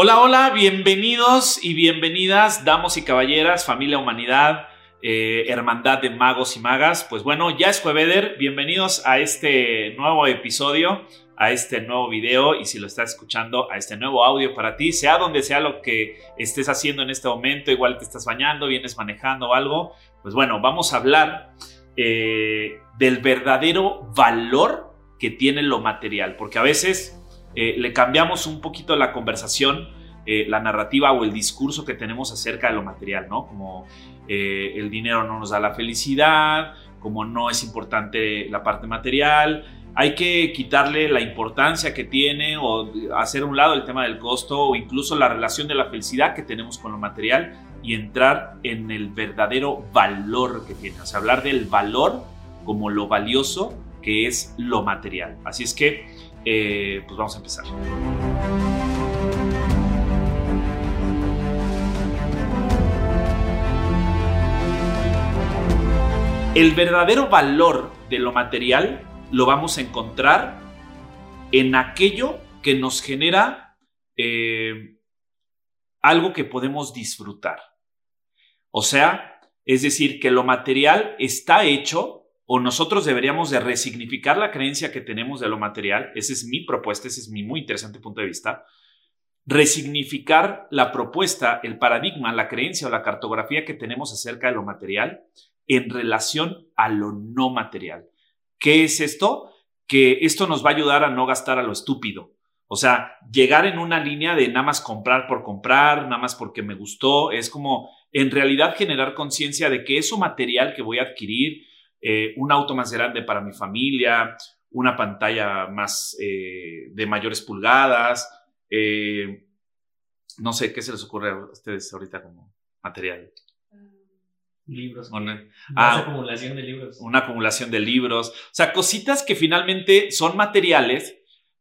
Hola, hola, bienvenidos y bienvenidas, damos y caballeras, familia humanidad, eh, hermandad de magos y magas. Pues bueno, ya es Jueveder, bienvenidos a este nuevo episodio, a este nuevo video y si lo estás escuchando, a este nuevo audio para ti, sea donde sea lo que estés haciendo en este momento, igual te estás bañando, vienes manejando o algo, pues bueno, vamos a hablar eh, del verdadero valor que tiene lo material, porque a veces eh, le cambiamos un poquito la conversación, eh, la narrativa o el discurso que tenemos acerca de lo material, ¿no? Como eh, el dinero no nos da la felicidad, como no es importante la parte material, hay que quitarle la importancia que tiene o hacer un lado el tema del costo o incluso la relación de la felicidad que tenemos con lo material y entrar en el verdadero valor que tiene, o sea, hablar del valor como lo valioso que es lo material. Así es que eh, pues vamos a empezar. El verdadero valor de lo material lo vamos a encontrar en aquello que nos genera eh, algo que podemos disfrutar. O sea, es decir, que lo material está hecho o nosotros deberíamos de resignificar la creencia que tenemos de lo material, esa es mi propuesta, ese es mi muy interesante punto de vista, resignificar la propuesta, el paradigma, la creencia o la cartografía que tenemos acerca de lo material en relación a lo no material. ¿Qué es esto? Que esto nos va a ayudar a no gastar a lo estúpido. O sea, llegar en una línea de nada más comprar por comprar, nada más porque me gustó, es como en realidad generar conciencia de que eso material que voy a adquirir, eh, un auto más grande para mi familia, una pantalla más eh, de mayores pulgadas. Eh, no sé, ¿qué se les ocurre a ustedes ahorita como material? Libros. Una, ah, acumulación de libros. Una acumulación de libros. O sea, cositas que finalmente son materiales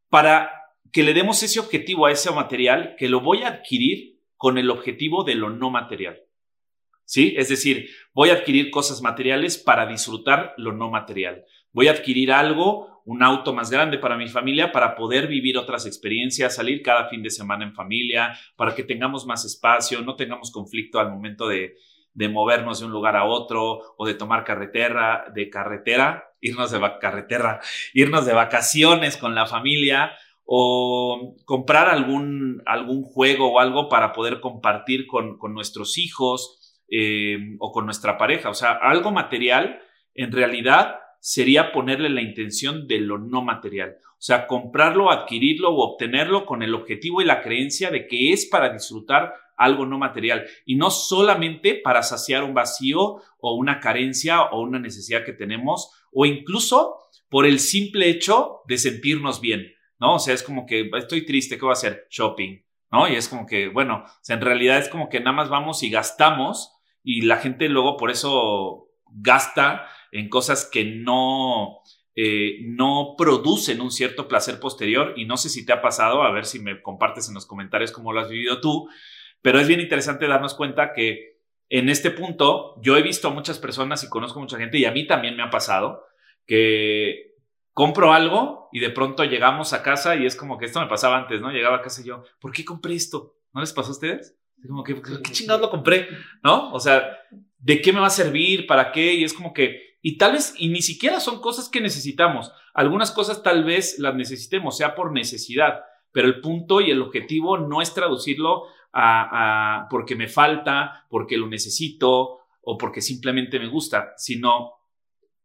para que le demos ese objetivo a ese material que lo voy a adquirir con el objetivo de lo no material. ¿Sí? Es decir, voy a adquirir cosas materiales para disfrutar lo no material. Voy a adquirir algo, un auto más grande para mi familia, para poder vivir otras experiencias, salir cada fin de semana en familia, para que tengamos más espacio, no tengamos conflicto al momento de, movernos de un lugar a otro o de tomar carretera, de carretera, irnos de carretera, irnos de vacaciones con la familia o comprar algún, algún juego o algo para poder compartir con, con nuestros hijos eh, o con nuestra pareja. O sea, algo material en realidad sería ponerle la intención de lo no material. O sea, comprarlo, adquirirlo o obtenerlo con el objetivo y la creencia de que es para disfrutar algo no material y no solamente para saciar un vacío o una carencia o una necesidad que tenemos o incluso por el simple hecho de sentirnos bien, ¿no? O sea, es como que estoy triste, ¿qué voy a hacer? Shopping, ¿no? Y es como que, bueno, en realidad es como que nada más vamos y gastamos y la gente luego por eso gasta en cosas que no, eh, no producen un cierto placer posterior y no sé si te ha pasado, a ver si me compartes en los comentarios cómo lo has vivido tú, pero es bien interesante darnos cuenta que en este punto yo he visto a muchas personas y conozco a mucha gente y a mí también me ha pasado que compro algo y de pronto llegamos a casa y es como que esto me pasaba antes, ¿no? Llegaba a casa y yo, ¿por qué compré esto? ¿No les pasó a ustedes? Como que, ¿qué chingados lo compré? ¿No? O sea, ¿de qué me va a servir? ¿Para qué? Y es como que, y tal vez, y ni siquiera son cosas que necesitamos. Algunas cosas tal vez las necesitemos, sea por necesidad, pero el punto y el objetivo no es traducirlo a, a porque me falta, porque lo necesito o porque simplemente me gusta, sino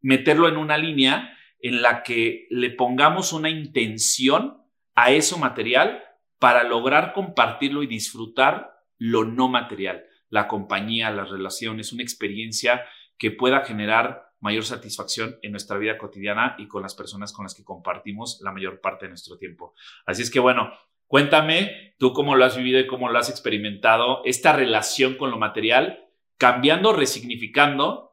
meterlo en una línea en la que le pongamos una intención a eso material para lograr compartirlo y disfrutar lo no material, la compañía, las relaciones, una experiencia que pueda generar mayor satisfacción en nuestra vida cotidiana y con las personas con las que compartimos la mayor parte de nuestro tiempo. Así es que bueno, cuéntame tú cómo lo has vivido y cómo lo has experimentado, esta relación con lo material, cambiando, resignificando,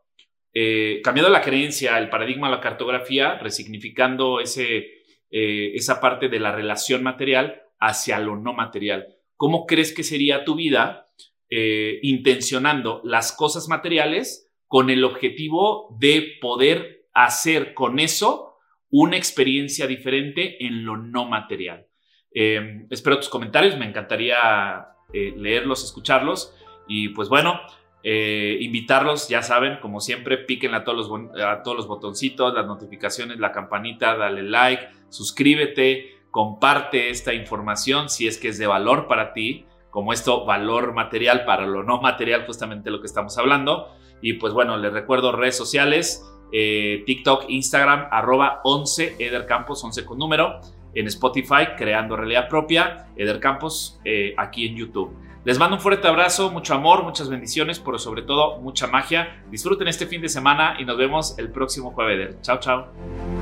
eh, cambiando la creencia, el paradigma, la cartografía, resignificando ese, eh, esa parte de la relación material hacia lo no material. ¿Cómo crees que sería tu vida eh, intencionando las cosas materiales con el objetivo de poder hacer con eso una experiencia diferente en lo no material? Eh, espero tus comentarios, me encantaría eh, leerlos, escucharlos. Y pues bueno, eh, invitarlos, ya saben, como siempre, piquen a a todos los botoncitos, las notificaciones, la campanita, dale like, suscríbete, comparte esta información si es que es de valor para ti, como esto, valor material para lo no material, justamente lo que estamos hablando. Y pues bueno, les recuerdo redes sociales, eh, TikTok, Instagram, arroba 11 Eder Campos, 11 con número, en Spotify, creando realidad propia, Eder Campos, eh, aquí en YouTube. Les mando un fuerte abrazo, mucho amor, muchas bendiciones, pero sobre todo mucha magia. Disfruten este fin de semana y nos vemos el próximo jueves. Chao, chao.